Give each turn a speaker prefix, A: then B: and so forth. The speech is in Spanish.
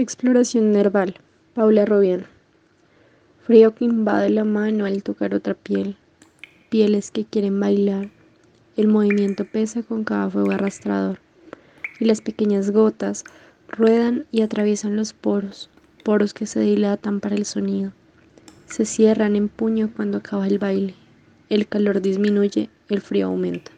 A: Exploración nerval. Paula Robian. Frío que invade la mano al tocar otra piel. Pieles que quieren bailar. El movimiento pesa con cada fuego arrastrador. Y las pequeñas gotas ruedan y atraviesan los poros, poros que se dilatan para el sonido. Se cierran en puño cuando acaba el baile. El calor disminuye, el frío aumenta.